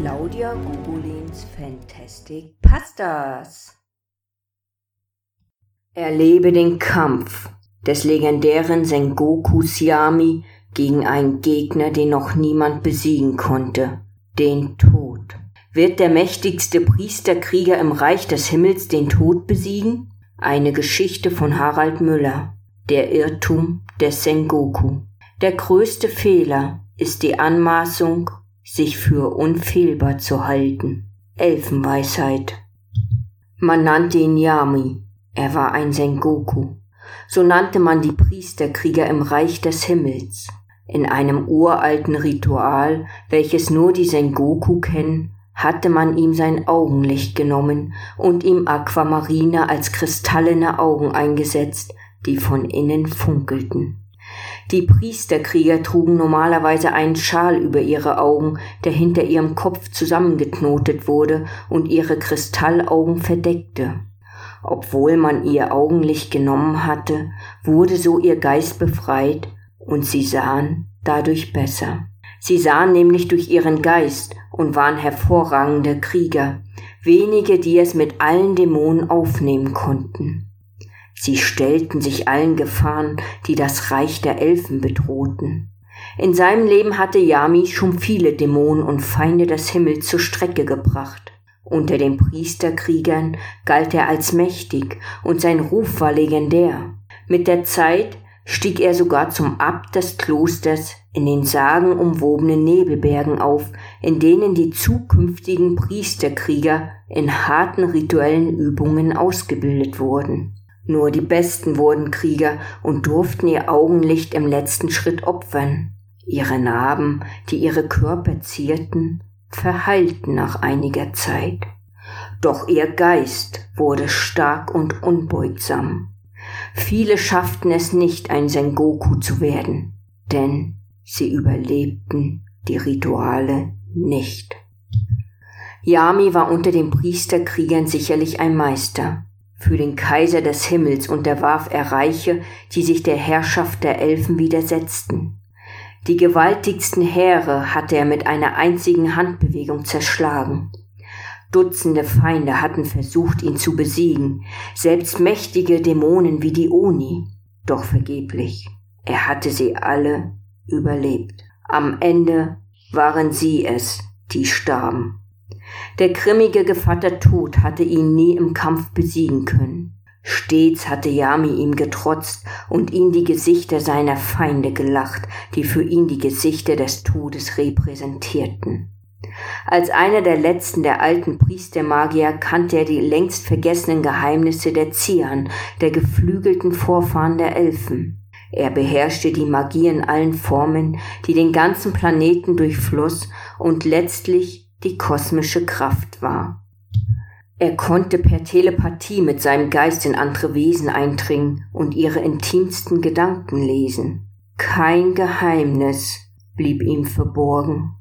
Claudia Gugolins Fantastic Pastas. Erlebe den Kampf des legendären Sengoku Siami gegen einen Gegner, den noch niemand besiegen konnte, den Tod. Wird der mächtigste Priesterkrieger im Reich des Himmels den Tod besiegen? Eine Geschichte von Harald Müller. Der Irrtum des Sengoku. Der größte Fehler ist die Anmaßung, sich für unfehlbar zu halten. Elfenweisheit. Man nannte ihn Yami. Er war ein Sengoku. So nannte man die Priesterkrieger im Reich des Himmels. In einem uralten Ritual, welches nur die Sengoku kennen, hatte man ihm sein Augenlicht genommen und ihm Aquamarine als kristallene Augen eingesetzt, die von innen funkelten. Die Priesterkrieger trugen normalerweise einen Schal über ihre Augen, der hinter ihrem Kopf zusammengeknotet wurde und ihre Kristallaugen verdeckte. Obwohl man ihr Augenlicht genommen hatte, wurde so ihr Geist befreit und sie sahen dadurch besser. Sie sahen nämlich durch ihren Geist und waren hervorragende Krieger, wenige, die es mit allen Dämonen aufnehmen konnten. Sie stellten sich allen Gefahren, die das Reich der Elfen bedrohten. In seinem Leben hatte Yami schon viele Dämonen und Feinde des Himmels zur Strecke gebracht. Unter den Priesterkriegern galt er als mächtig und sein Ruf war legendär. Mit der Zeit stieg er sogar zum Abt des Klosters in den sagenumwobenen Nebelbergen auf, in denen die zukünftigen Priesterkrieger in harten rituellen Übungen ausgebildet wurden. Nur die Besten wurden Krieger und durften ihr Augenlicht im letzten Schritt opfern. Ihre Narben, die ihre Körper zierten, verheilten nach einiger Zeit. Doch ihr Geist wurde stark und unbeugsam. Viele schafften es nicht, ein Sengoku zu werden, denn sie überlebten die Rituale nicht. Yami war unter den Priesterkriegern sicherlich ein Meister. Für den Kaiser des Himmels unterwarf er Reiche, die sich der Herrschaft der Elfen widersetzten. Die gewaltigsten Heere hatte er mit einer einzigen Handbewegung zerschlagen. Dutzende Feinde hatten versucht, ihn zu besiegen, selbst mächtige Dämonen wie die Oni, doch vergeblich. Er hatte sie alle überlebt. Am Ende waren sie es, die starben. Der grimmige Gevatter Tod hatte ihn nie im Kampf besiegen können. Stets hatte Yami ihm getrotzt und ihn die Gesichter seiner Feinde gelacht, die für ihn die Gesichter des Todes repräsentierten. Als einer der letzten der alten Priestermagier kannte er die längst vergessenen Geheimnisse der Zian, der geflügelten Vorfahren der Elfen. Er beherrschte die Magie in allen Formen, die den ganzen Planeten durchfloss und letztlich die kosmische Kraft war. Er konnte per Telepathie mit seinem Geist in andere Wesen eindringen und ihre intimsten Gedanken lesen. Kein Geheimnis blieb ihm verborgen.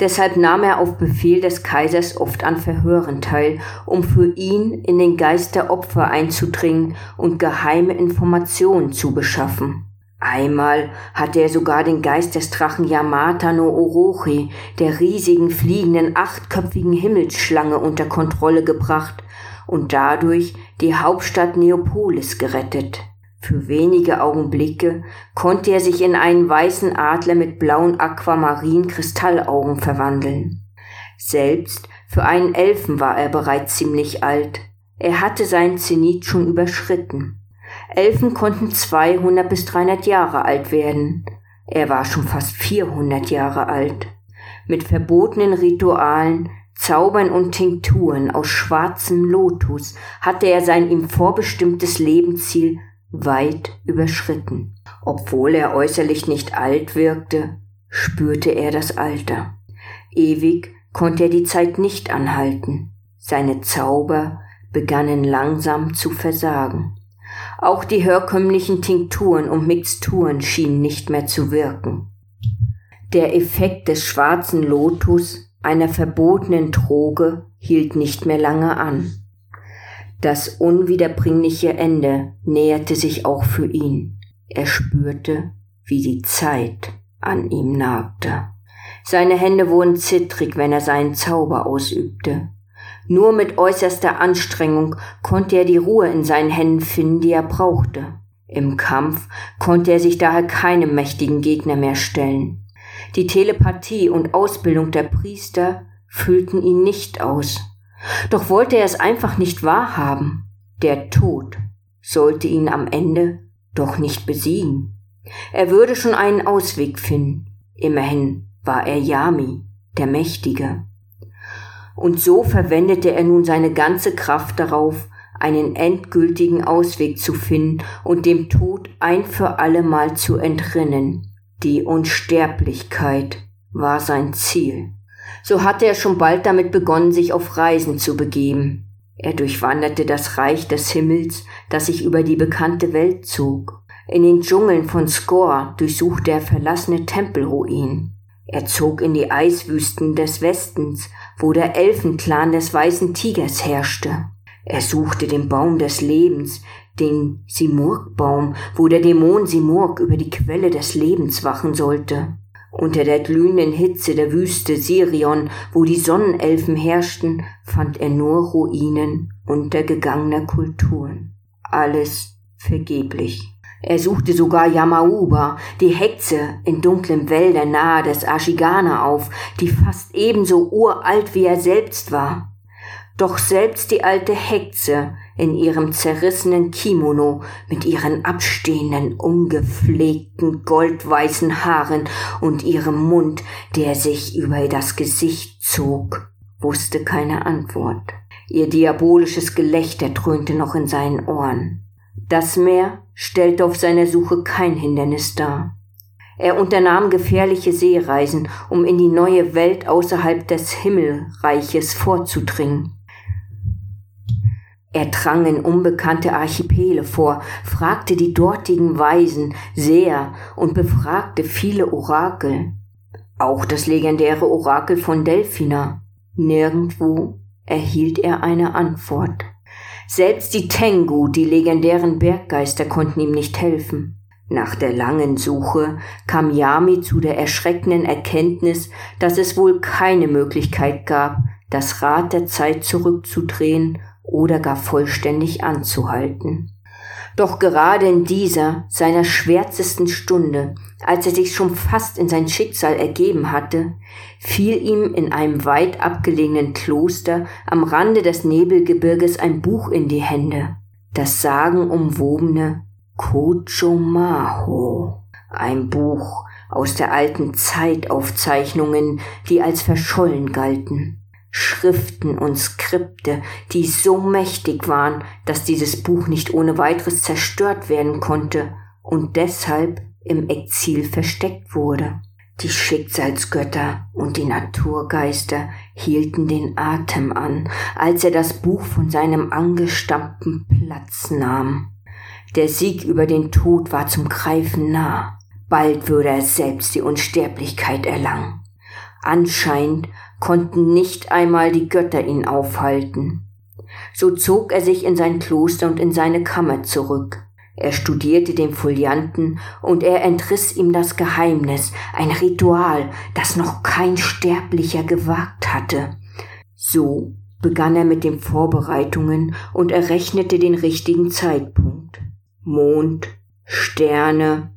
Deshalb nahm er auf Befehl des Kaisers oft an Verhören teil, um für ihn in den Geist der Opfer einzudringen und geheime Informationen zu beschaffen. Einmal hatte er sogar den Geist des Drachen Yamata no Orochi, der riesigen fliegenden achtköpfigen Himmelsschlange unter Kontrolle gebracht und dadurch die Hauptstadt Neopolis gerettet. Für wenige Augenblicke konnte er sich in einen weißen Adler mit blauen Aquamarin Kristallaugen verwandeln. Selbst für einen Elfen war er bereits ziemlich alt. Er hatte sein Zenit schon überschritten. Elfen konnten 200 bis 300 Jahre alt werden. Er war schon fast 400 Jahre alt. Mit verbotenen Ritualen, Zaubern und Tinkturen aus schwarzem Lotus hatte er sein ihm vorbestimmtes Lebensziel weit überschritten. Obwohl er äußerlich nicht alt wirkte, spürte er das Alter. Ewig konnte er die Zeit nicht anhalten. Seine Zauber begannen langsam zu versagen. Auch die herkömmlichen Tinkturen und Mixturen schienen nicht mehr zu wirken. Der Effekt des schwarzen Lotus, einer verbotenen Droge, hielt nicht mehr lange an. Das unwiederbringliche Ende näherte sich auch für ihn. Er spürte, wie die Zeit an ihm nagte. Seine Hände wurden zittrig, wenn er seinen Zauber ausübte. Nur mit äußerster Anstrengung konnte er die Ruhe in seinen Händen finden, die er brauchte. Im Kampf konnte er sich daher keinem mächtigen Gegner mehr stellen. Die Telepathie und Ausbildung der Priester füllten ihn nicht aus. Doch wollte er es einfach nicht wahrhaben. Der Tod sollte ihn am Ende doch nicht besiegen. Er würde schon einen Ausweg finden. Immerhin war er Yami, der Mächtige. Und so verwendete er nun seine ganze Kraft darauf, einen endgültigen Ausweg zu finden und dem Tod ein für allemal zu entrinnen. Die Unsterblichkeit war sein Ziel. So hatte er schon bald damit begonnen, sich auf Reisen zu begeben. Er durchwanderte das Reich des Himmels, das sich über die bekannte Welt zog. In den Dschungeln von Skor durchsuchte er verlassene Tempelruinen. Er zog in die Eiswüsten des Westens, wo der Elfenclan des weißen Tigers herrschte. Er suchte den Baum des Lebens, den Simurgbaum, wo der Dämon Simurg über die Quelle des Lebens wachen sollte. Unter der glühenden Hitze der Wüste Sirion, wo die Sonnenelfen herrschten, fand er nur Ruinen untergegangener Kulturen. Alles vergeblich. Er suchte sogar Yamauba, die Hexe in dunklen Wäldern nahe des Ashigana auf, die fast ebenso uralt wie er selbst war. Doch selbst die alte Hexe in ihrem zerrissenen Kimono mit ihren abstehenden, ungepflegten, goldweißen Haaren und ihrem Mund, der sich über das Gesicht zog, wusste keine Antwort. Ihr diabolisches Gelächter dröhnte noch in seinen Ohren. Das Meer stellte auf seiner Suche kein Hindernis dar. Er unternahm gefährliche Seereisen, um in die neue Welt außerhalb des Himmelreiches vorzudringen. Er drang in unbekannte Archipele vor, fragte die dortigen Weisen sehr und befragte viele Orakel. Auch das legendäre Orakel von Delphina. Nirgendwo erhielt er eine Antwort. Selbst die Tengu, die legendären Berggeister, konnten ihm nicht helfen. Nach der langen Suche kam Yami zu der erschreckenden Erkenntnis, dass es wohl keine Möglichkeit gab, das Rad der Zeit zurückzudrehen oder gar vollständig anzuhalten. Doch gerade in dieser, seiner schwärzesten Stunde, als er sich schon fast in sein Schicksal ergeben hatte, fiel ihm in einem weit abgelegenen Kloster am Rande des Nebelgebirges ein Buch in die Hände, das sagenumwobene Kochomaho, ein Buch aus der alten Zeitaufzeichnungen, die als verschollen galten. Schriften und Skripte, die so mächtig waren, dass dieses Buch nicht ohne weiteres zerstört werden konnte und deshalb im Exil versteckt wurde. Die Schicksalsgötter und die Naturgeister hielten den Atem an, als er das Buch von seinem angestammten Platz nahm. Der Sieg über den Tod war zum Greifen nah. Bald würde er selbst die Unsterblichkeit erlangen. Anscheinend konnten nicht einmal die Götter ihn aufhalten. So zog er sich in sein Kloster und in seine Kammer zurück. Er studierte den Folianten und er entriss ihm das Geheimnis, ein Ritual, das noch kein Sterblicher gewagt hatte. So begann er mit den Vorbereitungen und errechnete den richtigen Zeitpunkt. Mond, Sterne,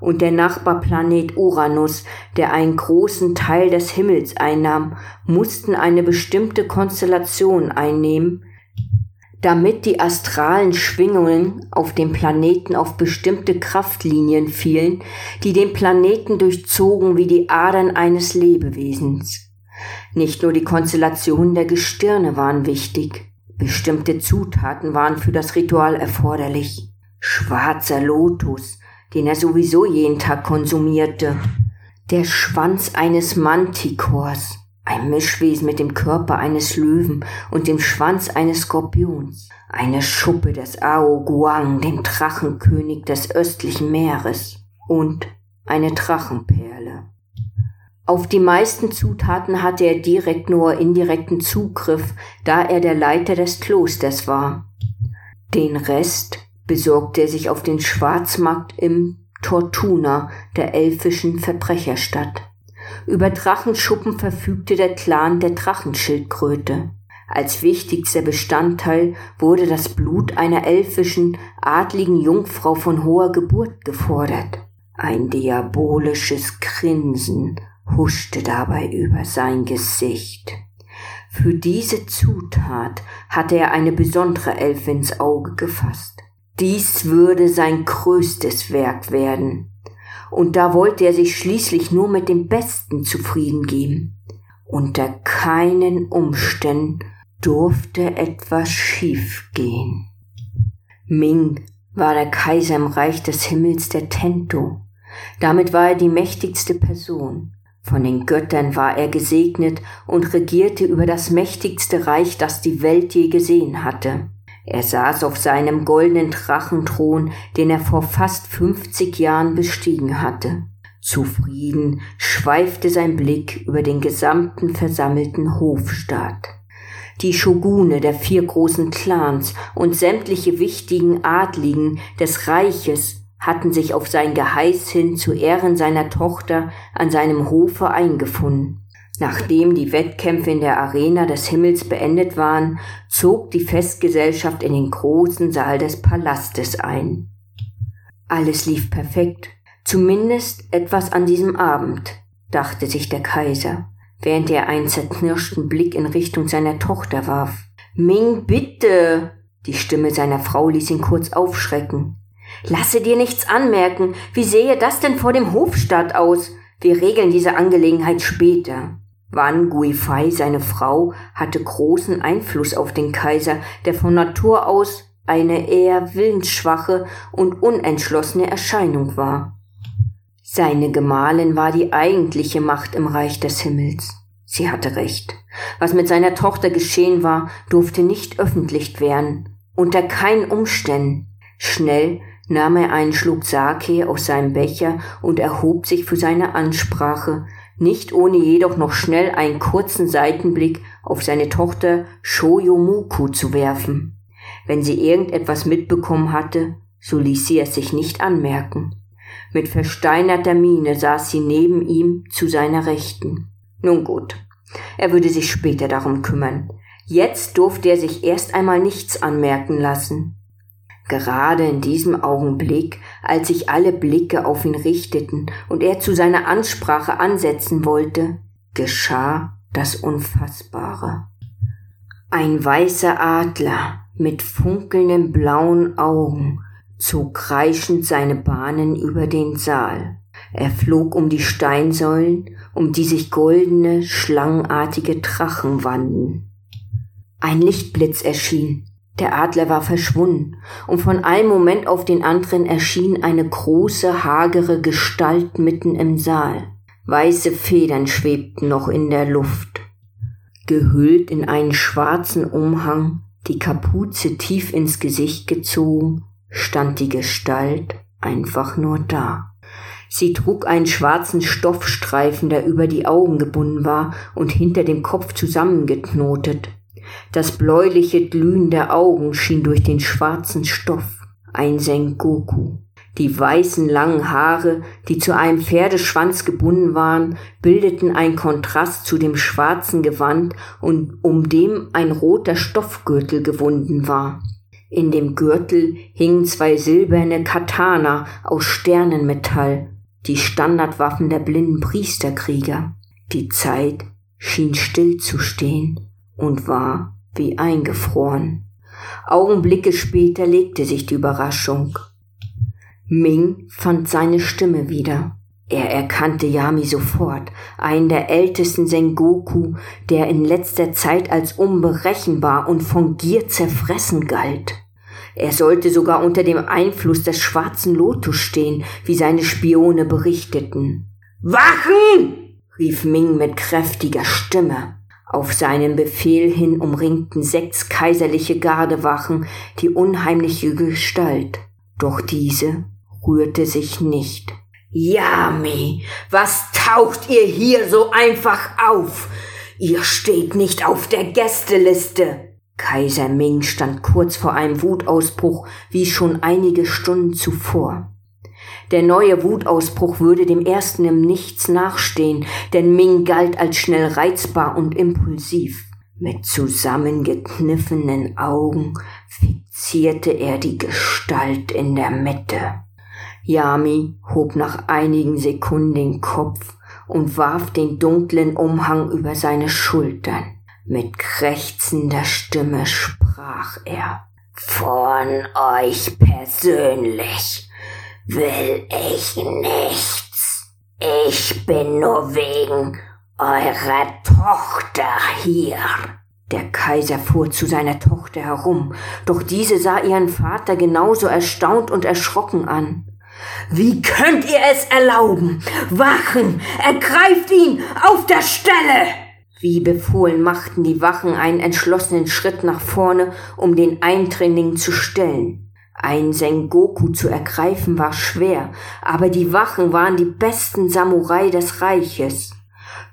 und der Nachbarplanet Uranus, der einen großen Teil des Himmels einnahm, mussten eine bestimmte Konstellation einnehmen, damit die astralen Schwingungen auf dem Planeten auf bestimmte Kraftlinien fielen, die den Planeten durchzogen wie die Adern eines Lebewesens. Nicht nur die Konstellationen der Gestirne waren wichtig, bestimmte Zutaten waren für das Ritual erforderlich. Schwarzer Lotus, den er sowieso jeden Tag konsumierte. Der Schwanz eines Mantikors, ein Mischwesen mit dem Körper eines Löwen und dem Schwanz eines Skorpions, eine Schuppe des Ao Guang, dem Drachenkönig des östlichen Meeres, und eine Drachenperle. Auf die meisten Zutaten hatte er direkt nur indirekten Zugriff, da er der Leiter des Klosters war. Den Rest besorgte er sich auf den Schwarzmarkt im Tortuna, der elfischen Verbrecherstadt. Über Drachenschuppen verfügte der Clan der Drachenschildkröte. Als wichtigster Bestandteil wurde das Blut einer elfischen, adligen Jungfrau von hoher Geburt gefordert. Ein diabolisches Grinsen huschte dabei über sein Gesicht. Für diese Zutat hatte er eine besondere Elfe ins Auge gefasst. Dies würde sein größtes Werk werden. Und da wollte er sich schließlich nur mit dem Besten zufrieden geben. Unter keinen Umständen durfte etwas schiefgehen. Ming war der Kaiser im Reich des Himmels der Tento. Damit war er die mächtigste Person. Von den Göttern war er gesegnet und regierte über das mächtigste Reich, das die Welt je gesehen hatte. Er saß auf seinem goldenen Drachenthron, den er vor fast fünfzig Jahren bestiegen hatte. Zufrieden schweifte sein Blick über den gesamten versammelten Hofstaat. Die Shogune der vier großen Clans und sämtliche wichtigen Adligen des Reiches hatten sich auf sein Geheiß hin zu Ehren seiner Tochter an seinem Hofe eingefunden. Nachdem die Wettkämpfe in der Arena des Himmels beendet waren, zog die Festgesellschaft in den großen Saal des Palastes ein. Alles lief perfekt, zumindest etwas an diesem Abend, dachte sich der Kaiser, während er einen zerknirschten Blick in Richtung seiner Tochter warf. Ming, bitte! Die Stimme seiner Frau ließ ihn kurz aufschrecken. Lasse dir nichts anmerken. Wie sehe das denn vor dem Hofstaat aus? Wir regeln diese Angelegenheit später. Wan Guifei, seine Frau, hatte großen Einfluss auf den Kaiser, der von Natur aus eine eher willensschwache und unentschlossene Erscheinung war. Seine Gemahlin war die eigentliche Macht im Reich des Himmels. Sie hatte recht. Was mit seiner Tochter geschehen war, durfte nicht öffentlich werden, unter keinen Umständen. Schnell nahm er einen Schluck Sake aus seinem Becher und erhob sich für seine Ansprache, nicht ohne jedoch noch schnell einen kurzen Seitenblick auf seine Tochter Shoyomuku zu werfen. Wenn sie irgendetwas mitbekommen hatte, so ließ sie es sich nicht anmerken. Mit versteinerter Miene saß sie neben ihm zu seiner Rechten. Nun gut, er würde sich später darum kümmern. Jetzt durfte er sich erst einmal nichts anmerken lassen. Gerade in diesem Augenblick, als sich alle Blicke auf ihn richteten und er zu seiner Ansprache ansetzen wollte, geschah das Unfassbare. Ein weißer Adler mit funkelnden blauen Augen zog kreischend seine Bahnen über den Saal. Er flog um die Steinsäulen, um die sich goldene, schlangenartige Drachen wanden. Ein Lichtblitz erschien, der Adler war verschwunden, und von einem Moment auf den anderen erschien eine große, hagere Gestalt mitten im Saal. Weiße Federn schwebten noch in der Luft. Gehüllt in einen schwarzen Umhang, die Kapuze tief ins Gesicht gezogen, stand die Gestalt einfach nur da. Sie trug einen schwarzen Stoffstreifen, der über die Augen gebunden war und hinter dem Kopf zusammengeknotet. Das bläuliche Glühen der Augen schien durch den schwarzen Stoff. Ein Sengoku. Die weißen langen Haare, die zu einem Pferdeschwanz gebunden waren, bildeten ein Kontrast zu dem schwarzen Gewand und um dem ein roter Stoffgürtel gewunden war. In dem Gürtel hingen zwei silberne Katana aus Sternenmetall, die Standardwaffen der blinden Priesterkrieger. Die Zeit schien still zu stehen und war wie eingefroren. Augenblicke später legte sich die Überraschung. Ming fand seine Stimme wieder. Er erkannte Yami sofort, einen der ältesten Sengoku, der in letzter Zeit als unberechenbar und von Gier zerfressen galt. Er sollte sogar unter dem Einfluss des schwarzen Lotus stehen, wie seine Spione berichteten. Wachen! rief Ming mit kräftiger Stimme. Auf seinen Befehl hin umringten sechs kaiserliche Gardewachen die unheimliche Gestalt, doch diese rührte sich nicht. Yami, was taucht ihr hier so einfach auf? Ihr steht nicht auf der Gästeliste. Kaiser Ming stand kurz vor einem Wutausbruch wie schon einige Stunden zuvor. Der neue Wutausbruch würde dem ersten im Nichts nachstehen, denn Ming galt als schnell reizbar und impulsiv. Mit zusammengekniffenen Augen fixierte er die Gestalt in der Mitte. Yami hob nach einigen Sekunden den Kopf und warf den dunklen Umhang über seine Schultern. Mit krächzender Stimme sprach er. Von euch persönlich will ich nichts. Ich bin nur wegen eurer Tochter hier. Der Kaiser fuhr zu seiner Tochter herum, doch diese sah ihren Vater genauso erstaunt und erschrocken an. Wie könnt ihr es erlauben? Wachen! Ergreift ihn! Auf der Stelle! Wie befohlen machten die Wachen einen entschlossenen Schritt nach vorne, um den Eindringling zu stellen. Ein Sengoku zu ergreifen war schwer, aber die Wachen waren die besten Samurai des Reiches.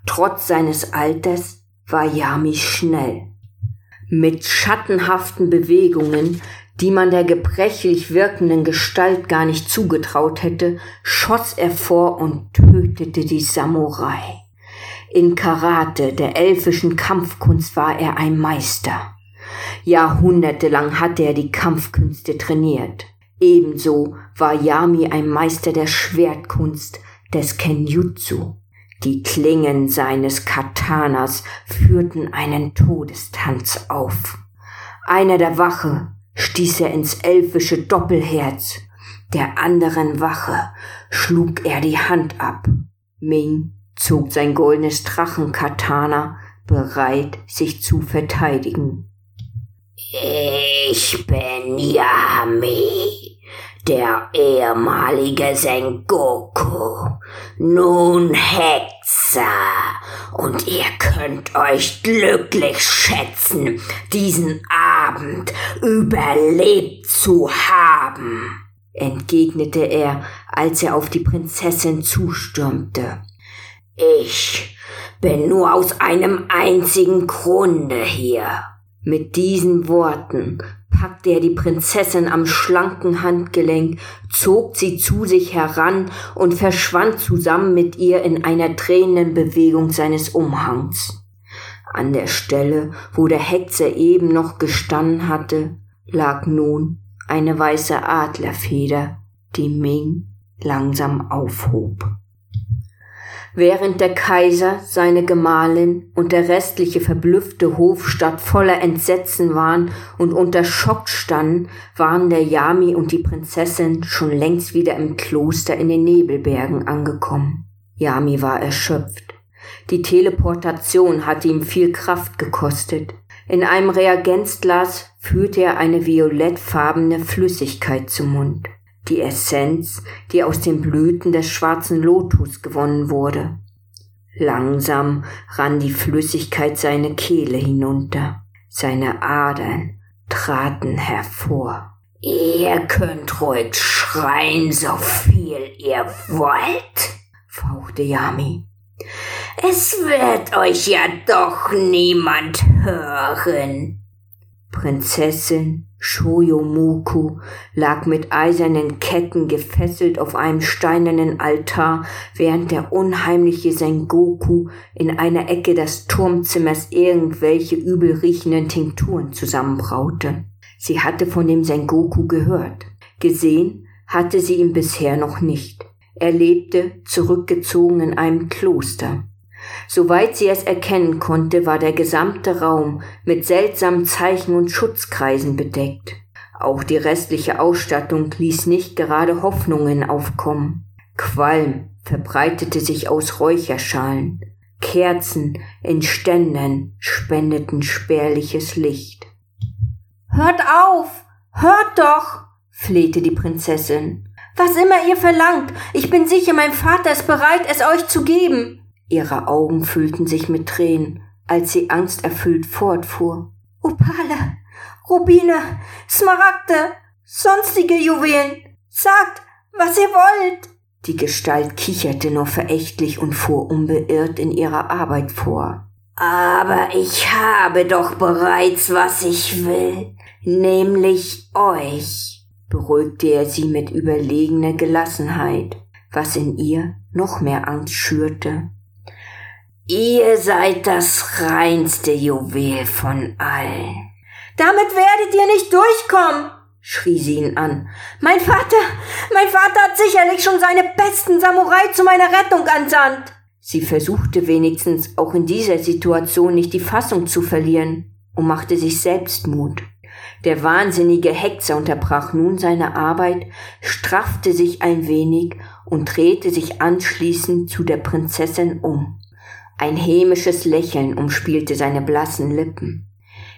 Trotz seines Alters war Yami schnell. Mit schattenhaften Bewegungen, die man der gebrechlich wirkenden Gestalt gar nicht zugetraut hätte, schoss er vor und tötete die Samurai. In Karate, der elfischen Kampfkunst, war er ein Meister. Jahrhundertelang hatte er die Kampfkünste trainiert. Ebenso war Yami ein Meister der Schwertkunst, des Kenjutsu. Die Klingen seines Katanas führten einen Todestanz auf. Einer der Wache stieß er ins elfische Doppelherz, der anderen Wache schlug er die Hand ab. Ming zog sein goldenes Drachenkatana, bereit, sich zu verteidigen. Ich bin Yami, der ehemalige Sengoku, nun Hexer, und ihr könnt euch glücklich schätzen, diesen Abend überlebt zu haben, entgegnete er, als er auf die Prinzessin zustürmte. Ich bin nur aus einem einzigen Grunde hier. Mit diesen Worten packte er die Prinzessin am schlanken Handgelenk, zog sie zu sich heran und verschwand zusammen mit ihr in einer drehenden Bewegung seines Umhangs. An der Stelle, wo der Hexer eben noch gestanden hatte, lag nun eine weiße Adlerfeder, die Ming langsam aufhob. Während der Kaiser, seine Gemahlin und der restliche verblüffte Hofstadt voller Entsetzen waren und unter Schock standen, waren der Yami und die Prinzessin schon längst wieder im Kloster in den Nebelbergen angekommen. Yami war erschöpft. Die Teleportation hatte ihm viel Kraft gekostet. In einem Reagenzglas führte er eine violettfarbene Flüssigkeit zum Mund die Essenz, die aus den Blüten des schwarzen Lotus gewonnen wurde. Langsam rann die Flüssigkeit seine Kehle hinunter, seine Adern traten hervor. Ihr könnt ruhig schreien, so viel ihr wollt, fauchte Yami. Es wird euch ja doch niemand hören. Prinzessin Shoyomuku lag mit eisernen Ketten gefesselt auf einem steinernen Altar, während der unheimliche Sengoku in einer Ecke des Turmzimmers irgendwelche übelriechenden Tinkturen zusammenbraute. Sie hatte von dem Sengoku gehört. Gesehen hatte sie ihn bisher noch nicht. Er lebte zurückgezogen in einem Kloster. Soweit sie es erkennen konnte, war der gesamte Raum mit seltsamen Zeichen und Schutzkreisen bedeckt. Auch die restliche Ausstattung ließ nicht gerade Hoffnungen aufkommen. Qualm verbreitete sich aus Räucherschalen. Kerzen in Ständern spendeten spärliches Licht. Hört auf! Hört doch! flehte die Prinzessin. Was immer ihr verlangt, ich bin sicher, mein Vater ist bereit, es euch zu geben. Ihre Augen füllten sich mit Tränen, als sie angsterfüllt fortfuhr. Opale, Rubine, Smaragde, sonstige Juwelen. Sagt, was ihr wollt. Die Gestalt kicherte nur verächtlich und fuhr unbeirrt in ihrer Arbeit vor. Aber ich habe doch bereits, was ich will, nämlich euch. beruhigte er sie mit überlegener Gelassenheit, was in ihr noch mehr Angst schürte. Ihr seid das reinste Juwel von allen. Damit werdet ihr nicht durchkommen, schrie sie ihn an. Mein Vater, mein Vater hat sicherlich schon seine besten Samurai zu meiner Rettung ansandt. Sie versuchte wenigstens auch in dieser Situation nicht die Fassung zu verlieren und machte sich selbst Mut. Der wahnsinnige Hexer unterbrach nun seine Arbeit, straffte sich ein wenig und drehte sich anschließend zu der Prinzessin um. Ein hämisches Lächeln umspielte seine blassen Lippen.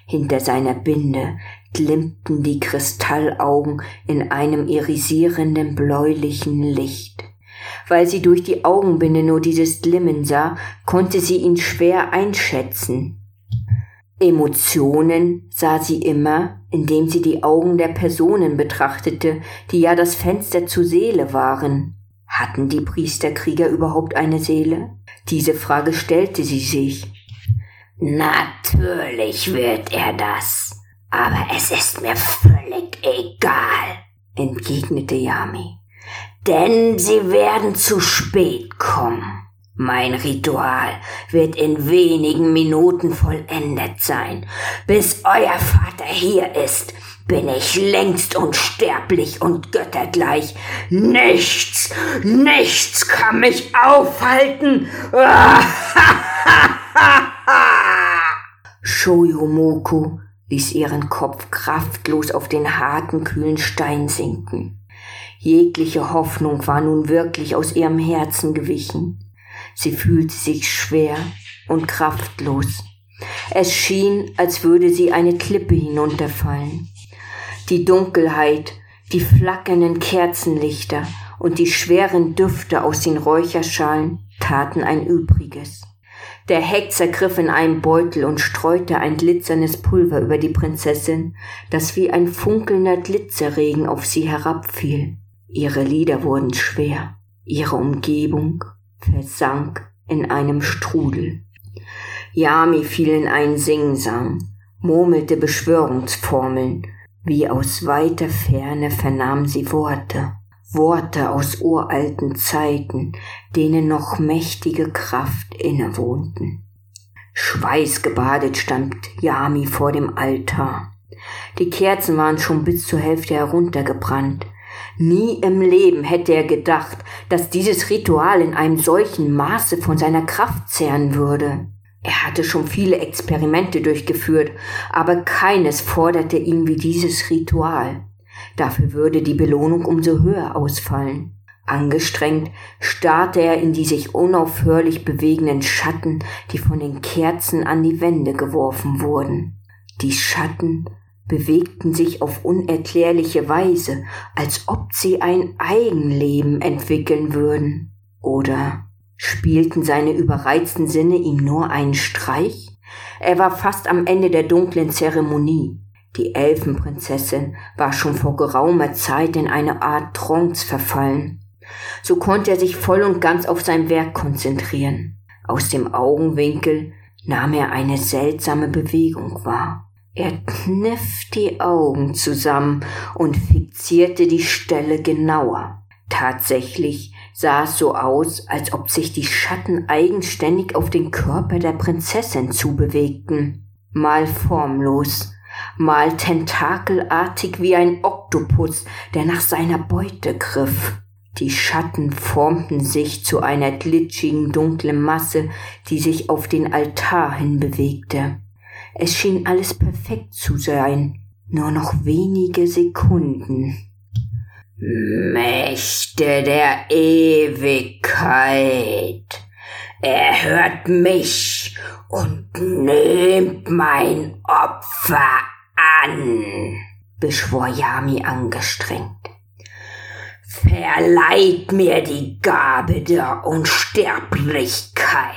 Hinter seiner Binde glimmten die Kristallaugen in einem irisierenden bläulichen Licht. Weil sie durch die Augenbinde nur dieses Glimmen sah, konnte sie ihn schwer einschätzen. Emotionen sah sie immer, indem sie die Augen der Personen betrachtete, die ja das Fenster zur Seele waren. Hatten die Priesterkrieger überhaupt eine Seele? Diese Frage stellte sie sich. Natürlich wird er das, aber es ist mir völlig egal, entgegnete Yami. Denn sie werden zu spät kommen. Mein Ritual wird in wenigen Minuten vollendet sein. Bis euer Vater hier ist, bin ich längst unsterblich und göttergleich. Nichts, nichts kann mich aufhalten. Shoyomoku ließ ihren Kopf kraftlos auf den harten, kühlen Stein sinken. Jegliche Hoffnung war nun wirklich aus ihrem Herzen gewichen. Sie fühlte sich schwer und kraftlos. Es schien, als würde sie eine Klippe hinunterfallen. Die Dunkelheit, die flackernden Kerzenlichter und die schweren Düfte aus den Räucherschalen taten ein Übriges. Der Hexer griff in einen Beutel und streute ein glitzerndes Pulver über die Prinzessin, das wie ein funkelnder Glitzerregen auf sie herabfiel. Ihre Lider wurden schwer, ihre Umgebung versank in einem Strudel. Yami fiel in einen Singsang, murmelte Beschwörungsformeln, wie aus weiter Ferne vernahm sie Worte, Worte aus uralten Zeiten, denen noch mächtige Kraft innewohnten. Schweißgebadet stand Yami vor dem Altar. Die Kerzen waren schon bis zur Hälfte heruntergebrannt, Nie im Leben hätte er gedacht, dass dieses Ritual in einem solchen Maße von seiner Kraft zehren würde. Er hatte schon viele Experimente durchgeführt, aber keines forderte ihn wie dieses Ritual. Dafür würde die Belohnung umso höher ausfallen. Angestrengt starrte er in die sich unaufhörlich bewegenden Schatten, die von den Kerzen an die Wände geworfen wurden. Die Schatten bewegten sich auf unerklärliche Weise, als ob sie ein Eigenleben entwickeln würden. Oder spielten seine überreizten Sinne ihm nur einen Streich? Er war fast am Ende der dunklen Zeremonie. Die Elfenprinzessin war schon vor geraumer Zeit in eine Art Trance verfallen. So konnte er sich voll und ganz auf sein Werk konzentrieren. Aus dem Augenwinkel nahm er eine seltsame Bewegung wahr. Er kniff die Augen zusammen und fixierte die Stelle genauer. Tatsächlich sah es so aus, als ob sich die Schatten eigenständig auf den Körper der Prinzessin zubewegten. Mal formlos, mal tentakelartig wie ein Oktopus, der nach seiner Beute griff. Die Schatten formten sich zu einer glitschigen dunklen Masse, die sich auf den Altar hinbewegte. Es schien alles perfekt zu sein. Nur noch wenige Sekunden. Mächte der Ewigkeit, erhört mich und nehmt mein Opfer an, beschwor Yami angestrengt. Verleiht mir die Gabe der Unsterblichkeit.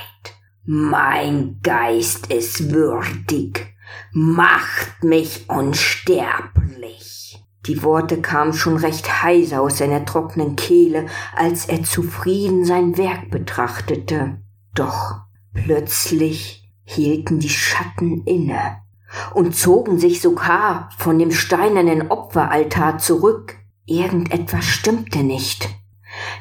Mein Geist ist würdig, macht mich unsterblich. Die Worte kamen schon recht heiser aus seiner trockenen Kehle, als er zufrieden sein Werk betrachtete. Doch plötzlich hielten die Schatten inne und zogen sich sogar von dem steinernen Opferaltar zurück. Irgendetwas stimmte nicht.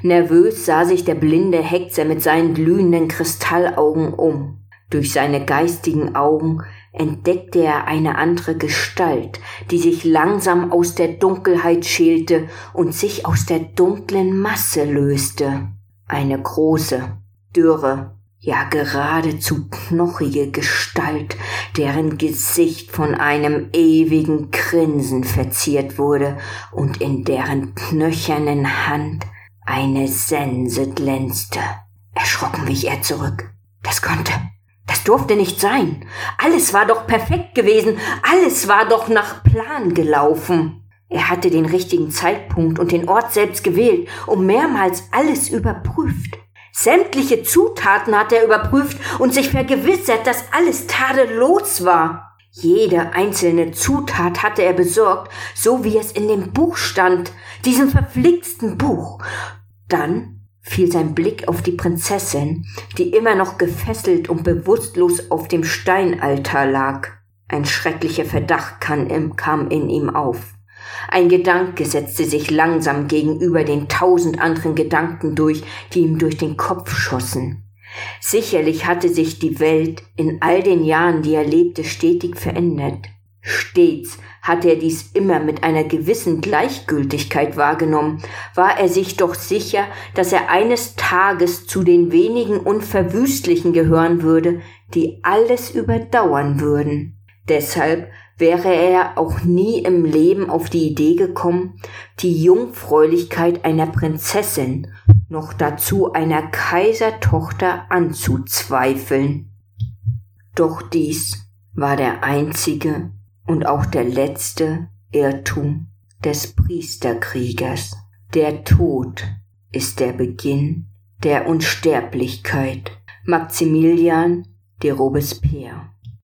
Nervös sah sich der blinde Hexer mit seinen glühenden Kristallaugen um. Durch seine geistigen Augen entdeckte er eine andere Gestalt, die sich langsam aus der Dunkelheit schälte und sich aus der dunklen Masse löste. Eine große, dürre, ja geradezu knochige Gestalt, deren Gesicht von einem ewigen Grinsen verziert wurde und in deren knöchernen Hand eine Sense glänzte. Erschrocken wich er zurück. Das konnte, das durfte nicht sein. Alles war doch perfekt gewesen, alles war doch nach Plan gelaufen. Er hatte den richtigen Zeitpunkt und den Ort selbst gewählt und mehrmals alles überprüft. Sämtliche Zutaten hat er überprüft und sich vergewissert, dass alles tadellos war. Jede einzelne Zutat hatte er besorgt, so wie es in dem Buch stand, diesem verflixten Buch. Dann fiel sein Blick auf die Prinzessin, die immer noch gefesselt und bewusstlos auf dem Steinaltar lag. Ein schrecklicher Verdacht kam in ihm auf. Ein Gedanke setzte sich langsam gegenüber den tausend anderen Gedanken durch, die ihm durch den Kopf schossen. Sicherlich hatte sich die Welt in all den Jahren, die er lebte, stetig verändert. Stets hatte er dies immer mit einer gewissen Gleichgültigkeit wahrgenommen, war er sich doch sicher, dass er eines Tages zu den wenigen Unverwüstlichen gehören würde, die alles überdauern würden. Deshalb wäre er auch nie im Leben auf die Idee gekommen, die Jungfräulichkeit einer Prinzessin, noch dazu einer Kaisertochter anzuzweifeln. Doch dies war der einzige und auch der letzte Irrtum des Priesterkriegers. Der Tod ist der Beginn der Unsterblichkeit. Maximilian de Robespierre